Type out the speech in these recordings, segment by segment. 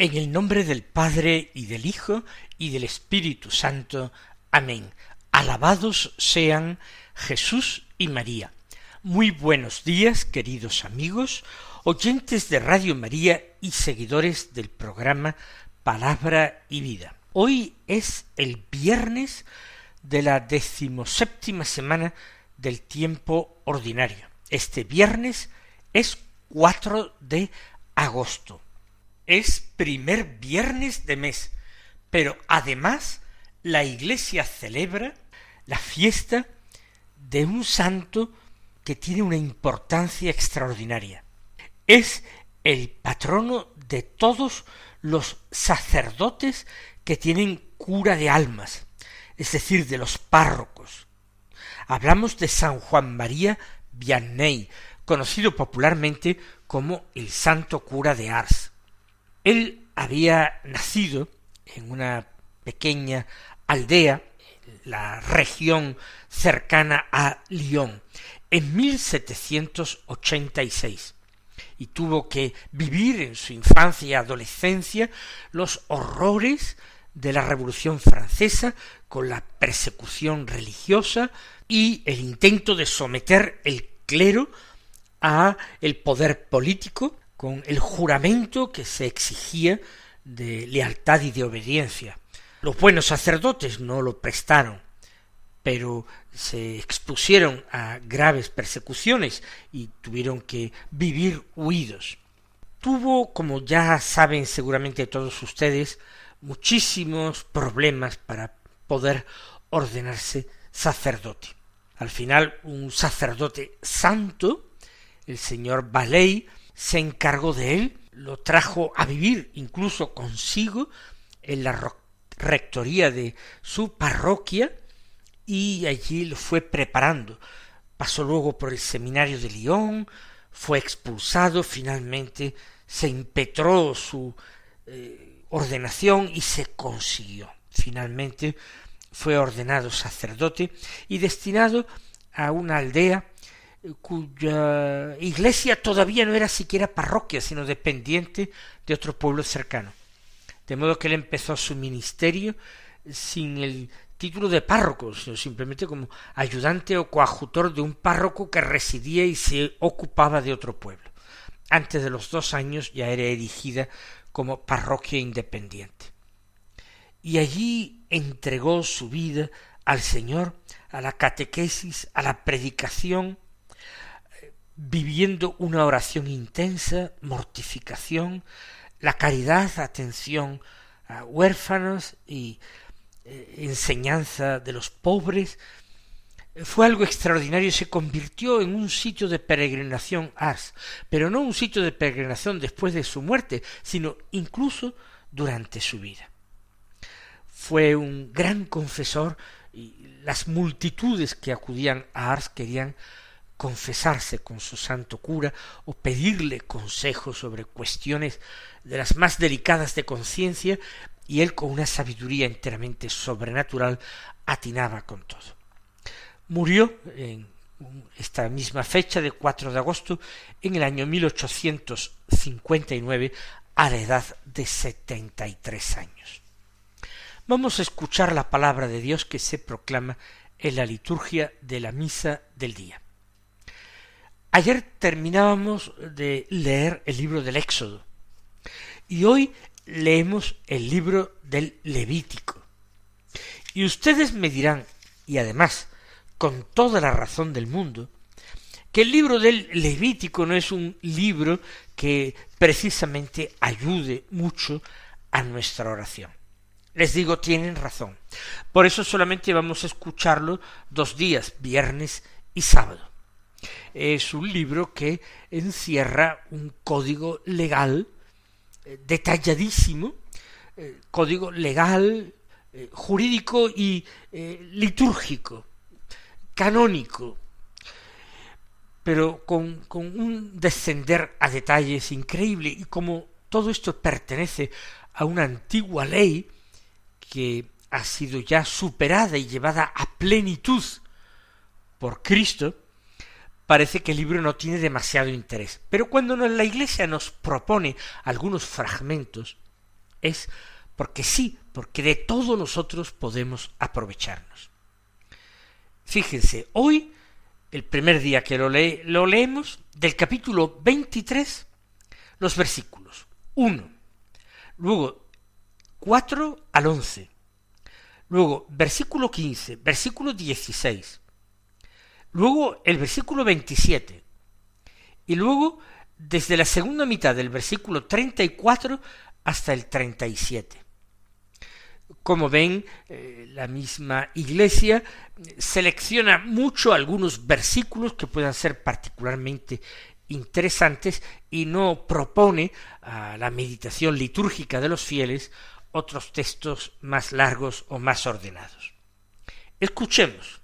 En el nombre del Padre y del Hijo y del Espíritu Santo. Amén. Alabados sean Jesús y María. Muy buenos días, queridos amigos, oyentes de Radio María y seguidores del programa Palabra y Vida. Hoy es el viernes de la decimoséptima semana del tiempo ordinario. Este viernes es 4 de agosto es primer viernes de mes, pero además la Iglesia celebra la fiesta de un santo que tiene una importancia extraordinaria. Es el patrono de todos los sacerdotes que tienen cura de almas, es decir, de los párrocos. Hablamos de San Juan María Vianney, conocido popularmente como el santo cura de Ars. Él había nacido en una pequeña aldea, la región cercana a Lyon, en 1786 y tuvo que vivir en su infancia y adolescencia los horrores de la Revolución francesa con la persecución religiosa y el intento de someter el clero a el poder político con el juramento que se exigía de lealtad y de obediencia. Los buenos sacerdotes no lo prestaron, pero se expusieron a graves persecuciones y tuvieron que vivir huidos. Tuvo, como ya saben seguramente todos ustedes, muchísimos problemas para poder ordenarse sacerdote. Al final, un sacerdote santo, el señor Baley, se encargó de él, lo trajo a vivir incluso consigo en la rectoría de su parroquia y allí lo fue preparando. Pasó luego por el seminario de Lyon, fue expulsado, finalmente se impetró su eh, ordenación y se consiguió. Finalmente fue ordenado sacerdote y destinado a una aldea cuya iglesia todavía no era siquiera parroquia, sino dependiente de otro pueblo cercano. De modo que él empezó su ministerio sin el título de párroco, sino simplemente como ayudante o coadjutor de un párroco que residía y se ocupaba de otro pueblo. Antes de los dos años ya era erigida como parroquia independiente. Y allí entregó su vida al Señor, a la catequesis, a la predicación, viviendo una oración intensa, mortificación, la caridad, atención a huérfanos y eh, enseñanza de los pobres, fue algo extraordinario, se convirtió en un sitio de peregrinación Ars, pero no un sitio de peregrinación después de su muerte, sino incluso durante su vida. Fue un gran confesor y las multitudes que acudían a Ars querían confesarse con su santo cura o pedirle consejo sobre cuestiones de las más delicadas de conciencia y él con una sabiduría enteramente sobrenatural atinaba con todo. Murió en esta misma fecha de 4 de agosto en el año 1859 a la edad de setenta y tres años. Vamos a escuchar la palabra de Dios que se proclama en la liturgia de la misa del día. Ayer terminábamos de leer el libro del Éxodo y hoy leemos el libro del Levítico. Y ustedes me dirán, y además con toda la razón del mundo, que el libro del Levítico no es un libro que precisamente ayude mucho a nuestra oración. Les digo, tienen razón. Por eso solamente vamos a escucharlo dos días, viernes y sábado. Es un libro que encierra un código legal eh, detalladísimo, eh, código legal, eh, jurídico y litúrgico, canónico, pero con, con un descender a detalles increíble y como todo esto pertenece a una antigua ley que ha sido ya superada y llevada a plenitud por Cristo, parece que el libro no tiene demasiado interés. Pero cuando la Iglesia nos propone algunos fragmentos, es porque sí, porque de todo nosotros podemos aprovecharnos. Fíjense, hoy el primer día que lo, lo leemos, del capítulo 23, los versículos 1, luego 4 al 11, luego versículo 15, versículo 16, luego el versículo 27, y luego desde la segunda mitad del versículo 34 hasta el 37. Como ven, eh, la misma Iglesia selecciona mucho algunos versículos que puedan ser particularmente interesantes y no propone a la meditación litúrgica de los fieles otros textos más largos o más ordenados. Escuchemos.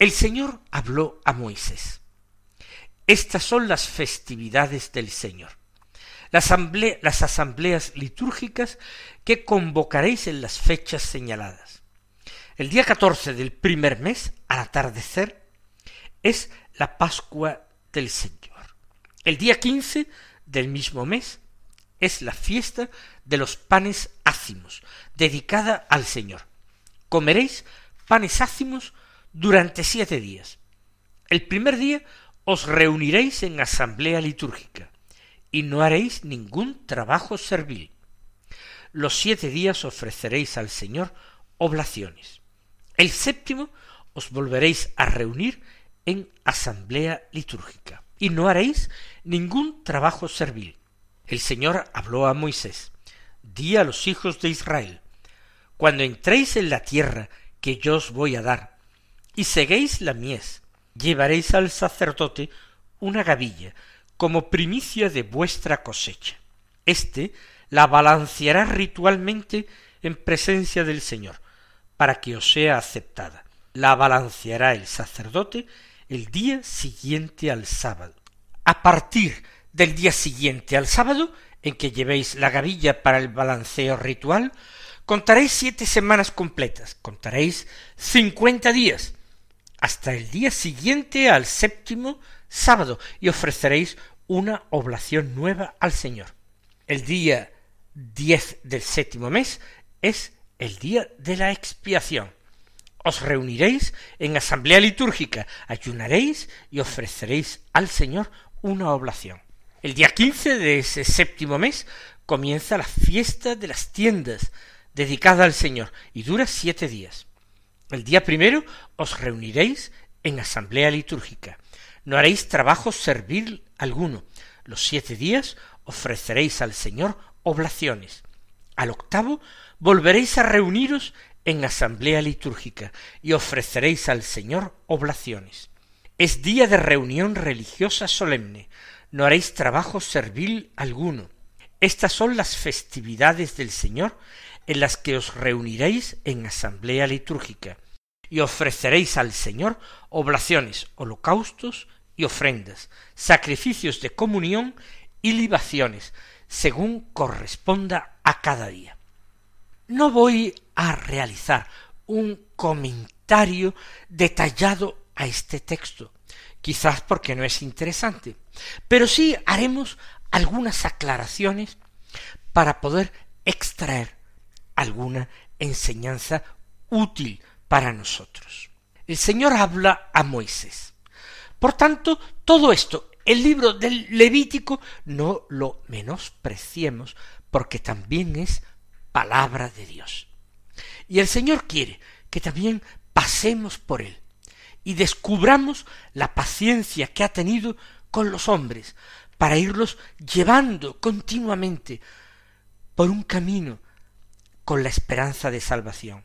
El Señor habló a Moisés. Estas son las festividades del Señor las, asambleas litúrgicas que convocaréis en las fechas señaladas. El día catorce del primer mes, al atardecer, es la Pascua del Señor. El día quince del mismo mes es la fiesta de los panes ácimos, dedicada al Señor. Comeréis panes ácimos durante siete días. El primer día os reuniréis en asamblea litúrgica y no haréis ningún trabajo servil. Los siete días ofreceréis al Señor oblaciones. El séptimo os volveréis a reunir en asamblea litúrgica, y no haréis ningún trabajo servil. El Señor habló a Moisés, di a los hijos de Israel, cuando entréis en la tierra que yo os voy a dar, y seguéis la mies, llevaréis al sacerdote una gavilla como primicia de vuestra cosecha. Este la balanceará ritualmente en presencia del Señor, para que os sea aceptada. La balanceará el sacerdote el día siguiente al sábado. A partir del día siguiente al sábado, en que llevéis la gavilla para el balanceo ritual, contaréis siete semanas completas, contaréis cincuenta días, hasta el día siguiente al séptimo sábado, y ofreceréis una oblación nueva al Señor. El día diez del séptimo mes es el día de la expiación. Os reuniréis en asamblea litúrgica, ayunaréis y ofreceréis al Señor una oblación. El día quince de ese séptimo mes comienza la fiesta de las tiendas, dedicada al Señor, y dura siete días. El día primero os reuniréis en asamblea litúrgica. No haréis trabajo servil alguno. Los siete días ofreceréis al Señor oblaciones. Al octavo volveréis a reuniros en asamblea litúrgica y ofreceréis al Señor oblaciones. Es día de reunión religiosa solemne, no haréis trabajo servil alguno. Estas son las festividades del Señor en las que os reuniréis en asamblea litúrgica y ofreceréis al Señor oblaciones, holocaustos y ofrendas, sacrificios de comunión y libaciones, según corresponda a cada día. No voy a realizar un comentario detallado a este texto, quizás porque no es interesante, pero sí haremos algunas aclaraciones para poder extraer alguna enseñanza útil para nosotros. El Señor habla a Moisés por tanto, todo esto, el libro del Levítico, no lo menospreciemos, porque también es palabra de Dios. Y el Señor quiere que también pasemos por él y descubramos la paciencia que ha tenido con los hombres para irlos llevando continuamente por un camino con la esperanza de salvación.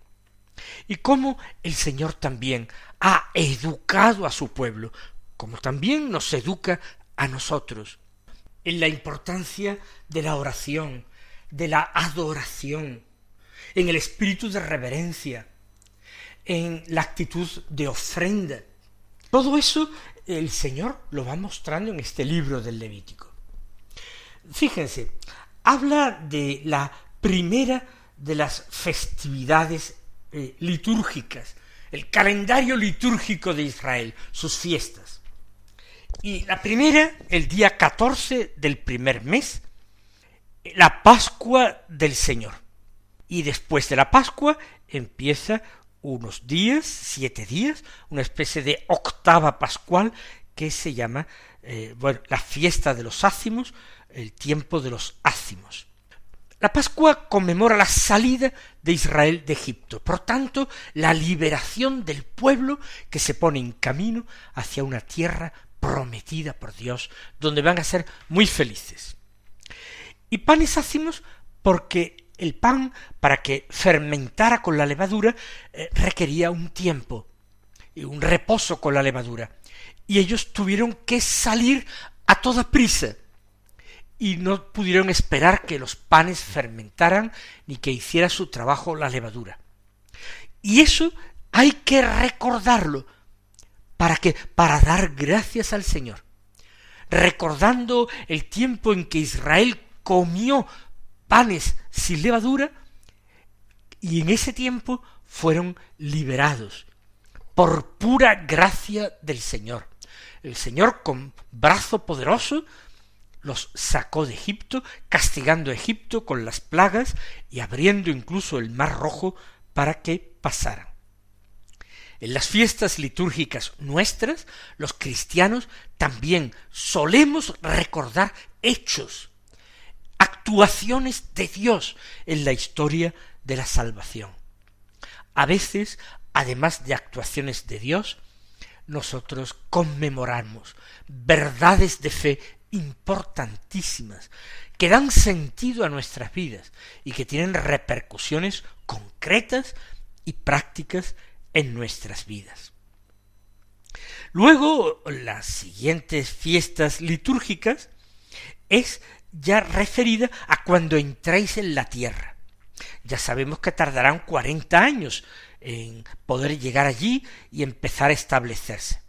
Y cómo el Señor también ha educado a su pueblo, como también nos educa a nosotros, en la importancia de la oración, de la adoración, en el espíritu de reverencia, en la actitud de ofrenda. Todo eso el Señor lo va mostrando en este libro del Levítico. Fíjense, habla de la primera de las festividades eh, litúrgicas, el calendario litúrgico de Israel, sus fiestas. Y la primera, el día 14 del primer mes, la Pascua del Señor. Y después de la Pascua empieza unos días, siete días, una especie de octava pascual que se llama, eh, bueno, la fiesta de los ácimos, el tiempo de los ácimos. La Pascua conmemora la salida de Israel de Egipto, por tanto, la liberación del pueblo que se pone en camino hacia una tierra prometida por Dios, donde van a ser muy felices. Y panes ácimos porque el pan, para que fermentara con la levadura, eh, requería un tiempo, un reposo con la levadura. Y ellos tuvieron que salir a toda prisa, y no pudieron esperar que los panes fermentaran ni que hiciera su trabajo la levadura. Y eso hay que recordarlo. ¿Para que Para dar gracias al Señor. Recordando el tiempo en que Israel comió panes sin levadura, y en ese tiempo fueron liberados por pura gracia del Señor. El Señor con brazo poderoso los sacó de Egipto, castigando a Egipto con las plagas y abriendo incluso el mar rojo para que pasaran. En las fiestas litúrgicas nuestras, los cristianos también solemos recordar hechos actuaciones de Dios en la historia de la salvación. A veces, además de actuaciones de Dios, nosotros conmemoramos verdades de fe importantísimas que dan sentido a nuestras vidas y que tienen repercusiones concretas y prácticas en nuestras vidas. Luego, las siguientes fiestas litúrgicas es ya referida a cuando entráis en la tierra. Ya sabemos que tardarán cuarenta años en poder llegar allí y empezar a establecerse.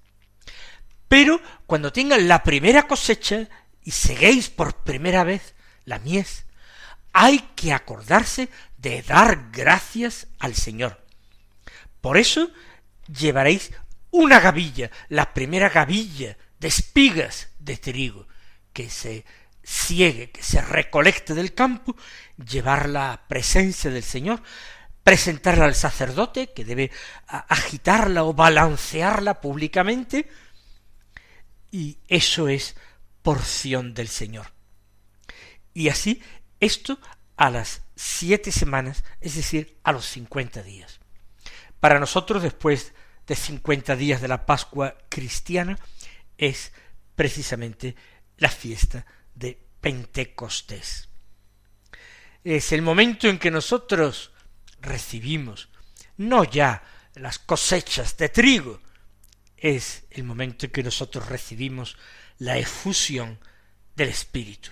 Pero cuando tengan la primera cosecha y seguéis por primera vez la mies, hay que acordarse de dar gracias al Señor. Por eso llevaréis una gavilla, la primera gavilla de espigas de trigo, que se siegue, que se recolecte del campo, llevarla a presencia del Señor, presentarla al sacerdote, que debe agitarla o balancearla públicamente, y eso es porción del Señor. Y así, esto a las siete semanas, es decir, a los cincuenta días. Para nosotros, después de cincuenta días de la Pascua cristiana, es precisamente la fiesta de Pentecostés. Es el momento en que nosotros recibimos no ya las cosechas de trigo, es el momento en que nosotros recibimos la efusión del Espíritu.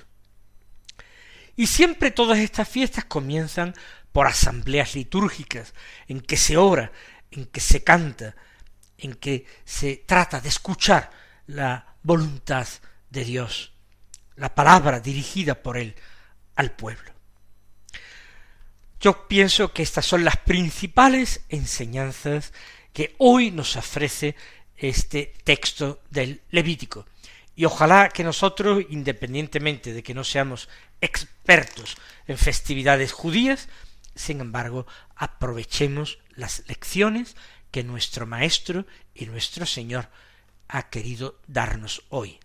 Y siempre todas estas fiestas comienzan por asambleas litúrgicas, en que se ora, en que se canta, en que se trata de escuchar la voluntad de Dios la palabra dirigida por él al pueblo. Yo pienso que estas son las principales enseñanzas que hoy nos ofrece este texto del Levítico. Y ojalá que nosotros, independientemente de que no seamos expertos en festividades judías, sin embargo, aprovechemos las lecciones que nuestro Maestro y nuestro Señor ha querido darnos hoy.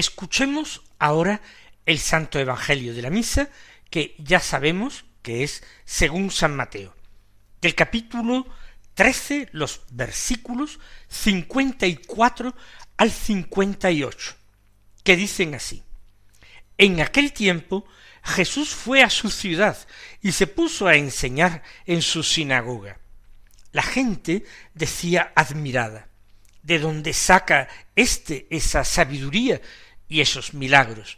Escuchemos ahora el Santo Evangelio de la Misa, que ya sabemos que es según San Mateo, del capítulo 13, los versículos 54 al 58, que dicen así. En aquel tiempo Jesús fue a su ciudad y se puso a enseñar en su sinagoga. La gente decía admirada, ¿de dónde saca éste esa sabiduría y esos milagros?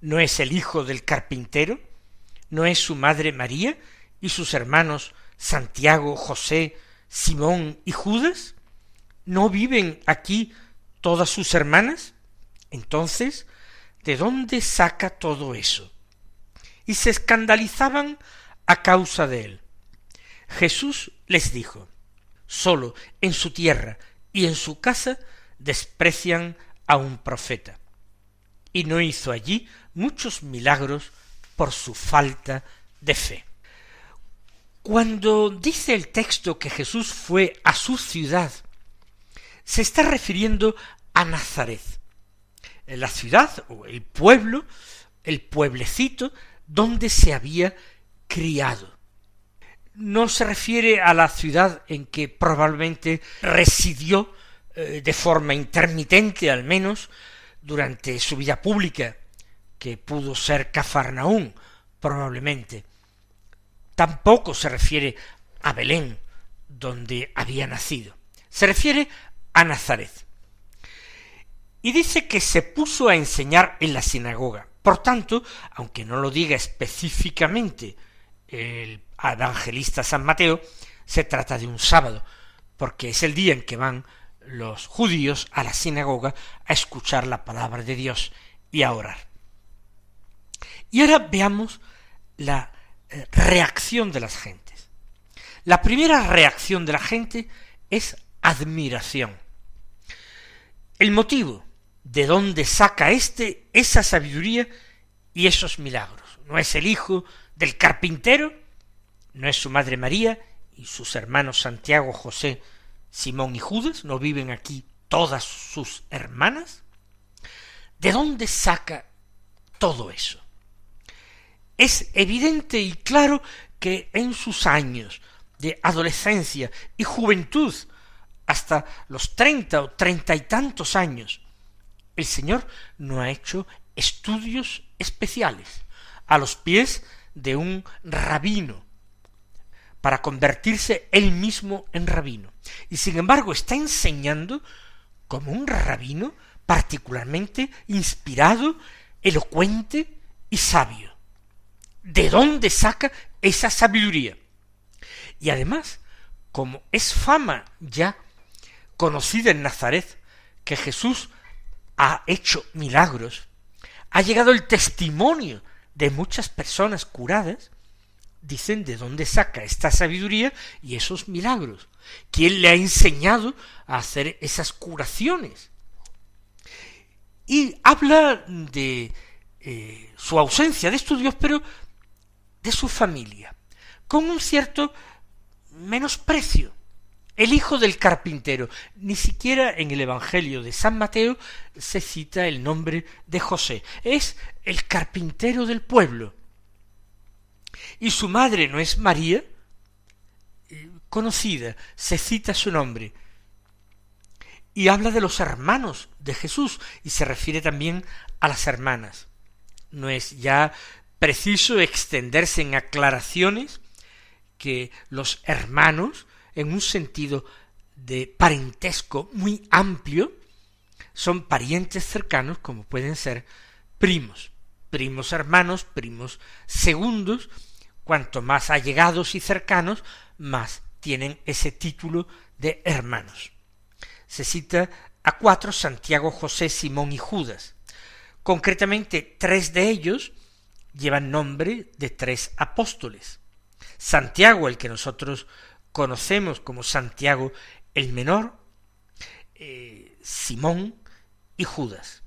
¿No es el hijo del carpintero? ¿No es su madre María y sus hermanos Santiago, José, Simón y Judas? ¿No viven aquí todas sus hermanas? Entonces, ¿de dónde saca todo eso? Y se escandalizaban a causa de él. Jesús les dijo, sólo en su tierra y en su casa desprecian a un profeta. Y no hizo allí muchos milagros por su falta de fe. Cuando dice el texto que Jesús fue a su ciudad, se está refiriendo a Nazaret, la ciudad o el pueblo, el pueblecito donde se había criado. No se refiere a la ciudad en que probablemente residió eh, de forma intermitente al menos durante su vida pública, que pudo ser Cafarnaún, probablemente. Tampoco se refiere a Belén, donde había nacido. Se refiere a Nazaret. Y dice que se puso a enseñar en la sinagoga. Por tanto, aunque no lo diga específicamente el evangelista San Mateo, se trata de un sábado, porque es el día en que van los judíos a la sinagoga a escuchar la palabra de Dios y a orar. Y ahora veamos la eh, reacción de las gentes. La primera reacción de la gente es admiración. El motivo de dónde saca éste esa sabiduría y esos milagros. ¿No es el hijo del carpintero? ¿No es su madre María y sus hermanos Santiago, José, Simón y Judas? ¿No viven aquí todas sus hermanas? ¿De dónde saca todo eso? Es evidente y claro que en sus años de adolescencia y juventud, hasta los treinta o treinta y tantos años, el Señor no ha hecho estudios especiales a los pies de un rabino para convertirse él mismo en rabino. Y sin embargo está enseñando como un rabino particularmente inspirado, elocuente y sabio de dónde saca esa sabiduría. Y además, como es fama ya conocida en Nazaret, que Jesús ha hecho milagros, ha llegado el testimonio de muchas personas curadas, dicen de dónde saca esta sabiduría y esos milagros. ¿Quién le ha enseñado a hacer esas curaciones? Y habla de eh, su ausencia de estudios, pero de su familia, con un cierto menosprecio. El hijo del carpintero. Ni siquiera en el Evangelio de San Mateo se cita el nombre de José. Es el carpintero del pueblo. Y su madre no es María, eh, conocida, se cita su nombre. Y habla de los hermanos de Jesús y se refiere también a las hermanas. No es ya preciso extenderse en aclaraciones que los hermanos, en un sentido de parentesco muy amplio, son parientes cercanos como pueden ser primos, primos hermanos, primos segundos, cuanto más allegados y cercanos, más tienen ese título de hermanos. Se cita a cuatro Santiago, José, Simón y Judas. Concretamente, tres de ellos llevan nombre de tres apóstoles. Santiago, el que nosotros conocemos como Santiago el Menor, eh, Simón y Judas.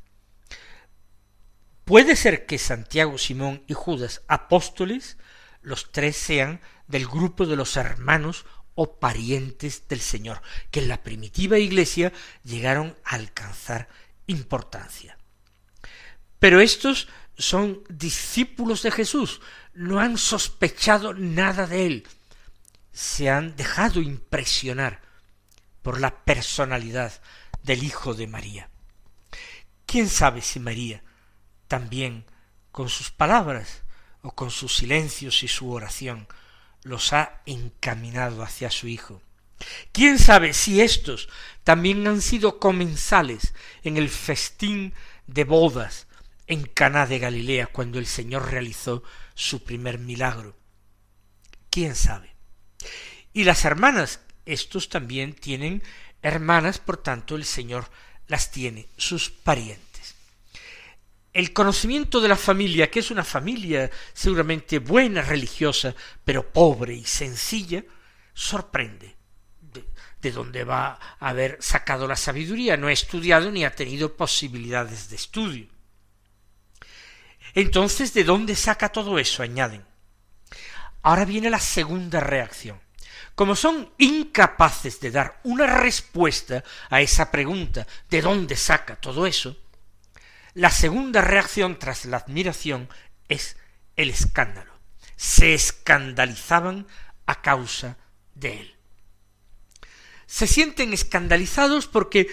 Puede ser que Santiago, Simón y Judas, apóstoles, los tres sean del grupo de los hermanos o parientes del Señor, que en la primitiva iglesia llegaron a alcanzar importancia. Pero estos son discípulos de Jesús, no han sospechado nada de él, se han dejado impresionar por la personalidad del Hijo de María. ¿Quién sabe si María también con sus palabras o con sus silencios y su oración los ha encaminado hacia su Hijo? ¿Quién sabe si estos también han sido comensales en el festín de bodas en Caná de Galilea cuando el Señor realizó su primer milagro? ¿Quién sabe? Y las hermanas, estos también tienen hermanas, por tanto el Señor las tiene, sus parientes. El conocimiento de la familia, que es una familia seguramente buena, religiosa, pero pobre y sencilla, sorprende de, dónde va a haber sacado la sabiduría. No ha estudiado ni ha tenido posibilidades de estudio. Entonces, ¿de dónde saca todo eso? añaden. Ahora viene la segunda reacción. Como son incapaces de dar una respuesta a esa pregunta ¿de dónde saca todo eso? La segunda reacción tras la admiración es el escándalo. Se escandalizaban a causa de él. Se sienten escandalizados porque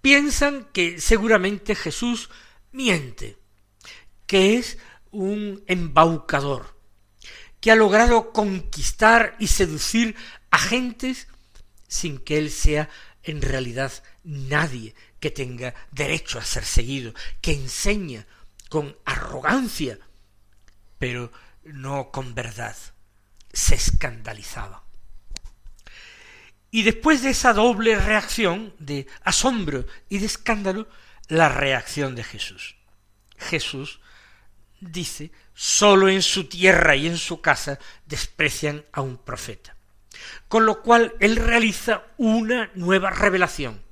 piensan que seguramente Jesús miente, que es un embaucador, que ha logrado conquistar y seducir agentes sin que él sea en realidad nadie que tenga derecho a ser seguido, que enseña con arrogancia, pero no con verdad. Se escandalizaba. Y después de esa doble reacción de asombro y de escándalo, la reacción de Jesús. Jesús dice, sólo en su tierra y en su casa desprecian a un profeta. Con lo cual él realiza una nueva revelación.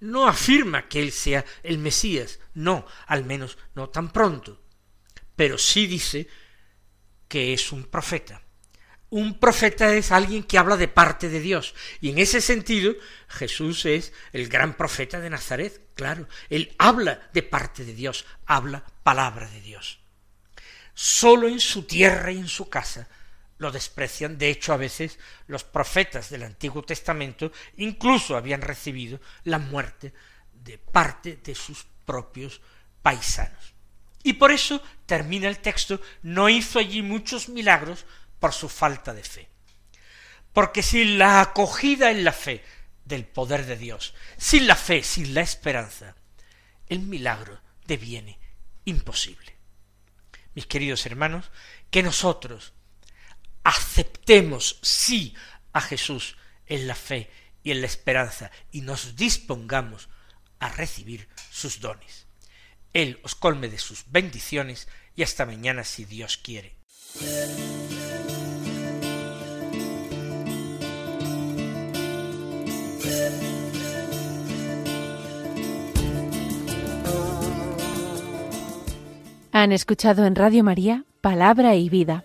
No afirma que él sea el Mesías, no, al menos no tan pronto, pero sí dice que es un profeta. Un profeta es alguien que habla de parte de Dios, y en ese sentido Jesús es el gran profeta de Nazaret, claro, él habla de parte de Dios, habla palabra de Dios. Solo en su tierra y en su casa lo desprecian. De hecho, a veces los profetas del Antiguo Testamento incluso habían recibido la muerte de parte de sus propios paisanos. Y por eso termina el texto, no hizo allí muchos milagros por su falta de fe. Porque sin la acogida en la fe del poder de Dios, sin la fe, sin la esperanza, el milagro deviene imposible. Mis queridos hermanos, que nosotros aceptemos sí a Jesús en la fe y en la esperanza y nos dispongamos a recibir sus dones. Él os colme de sus bendiciones y hasta mañana si Dios quiere. Han escuchado en Radio María Palabra y Vida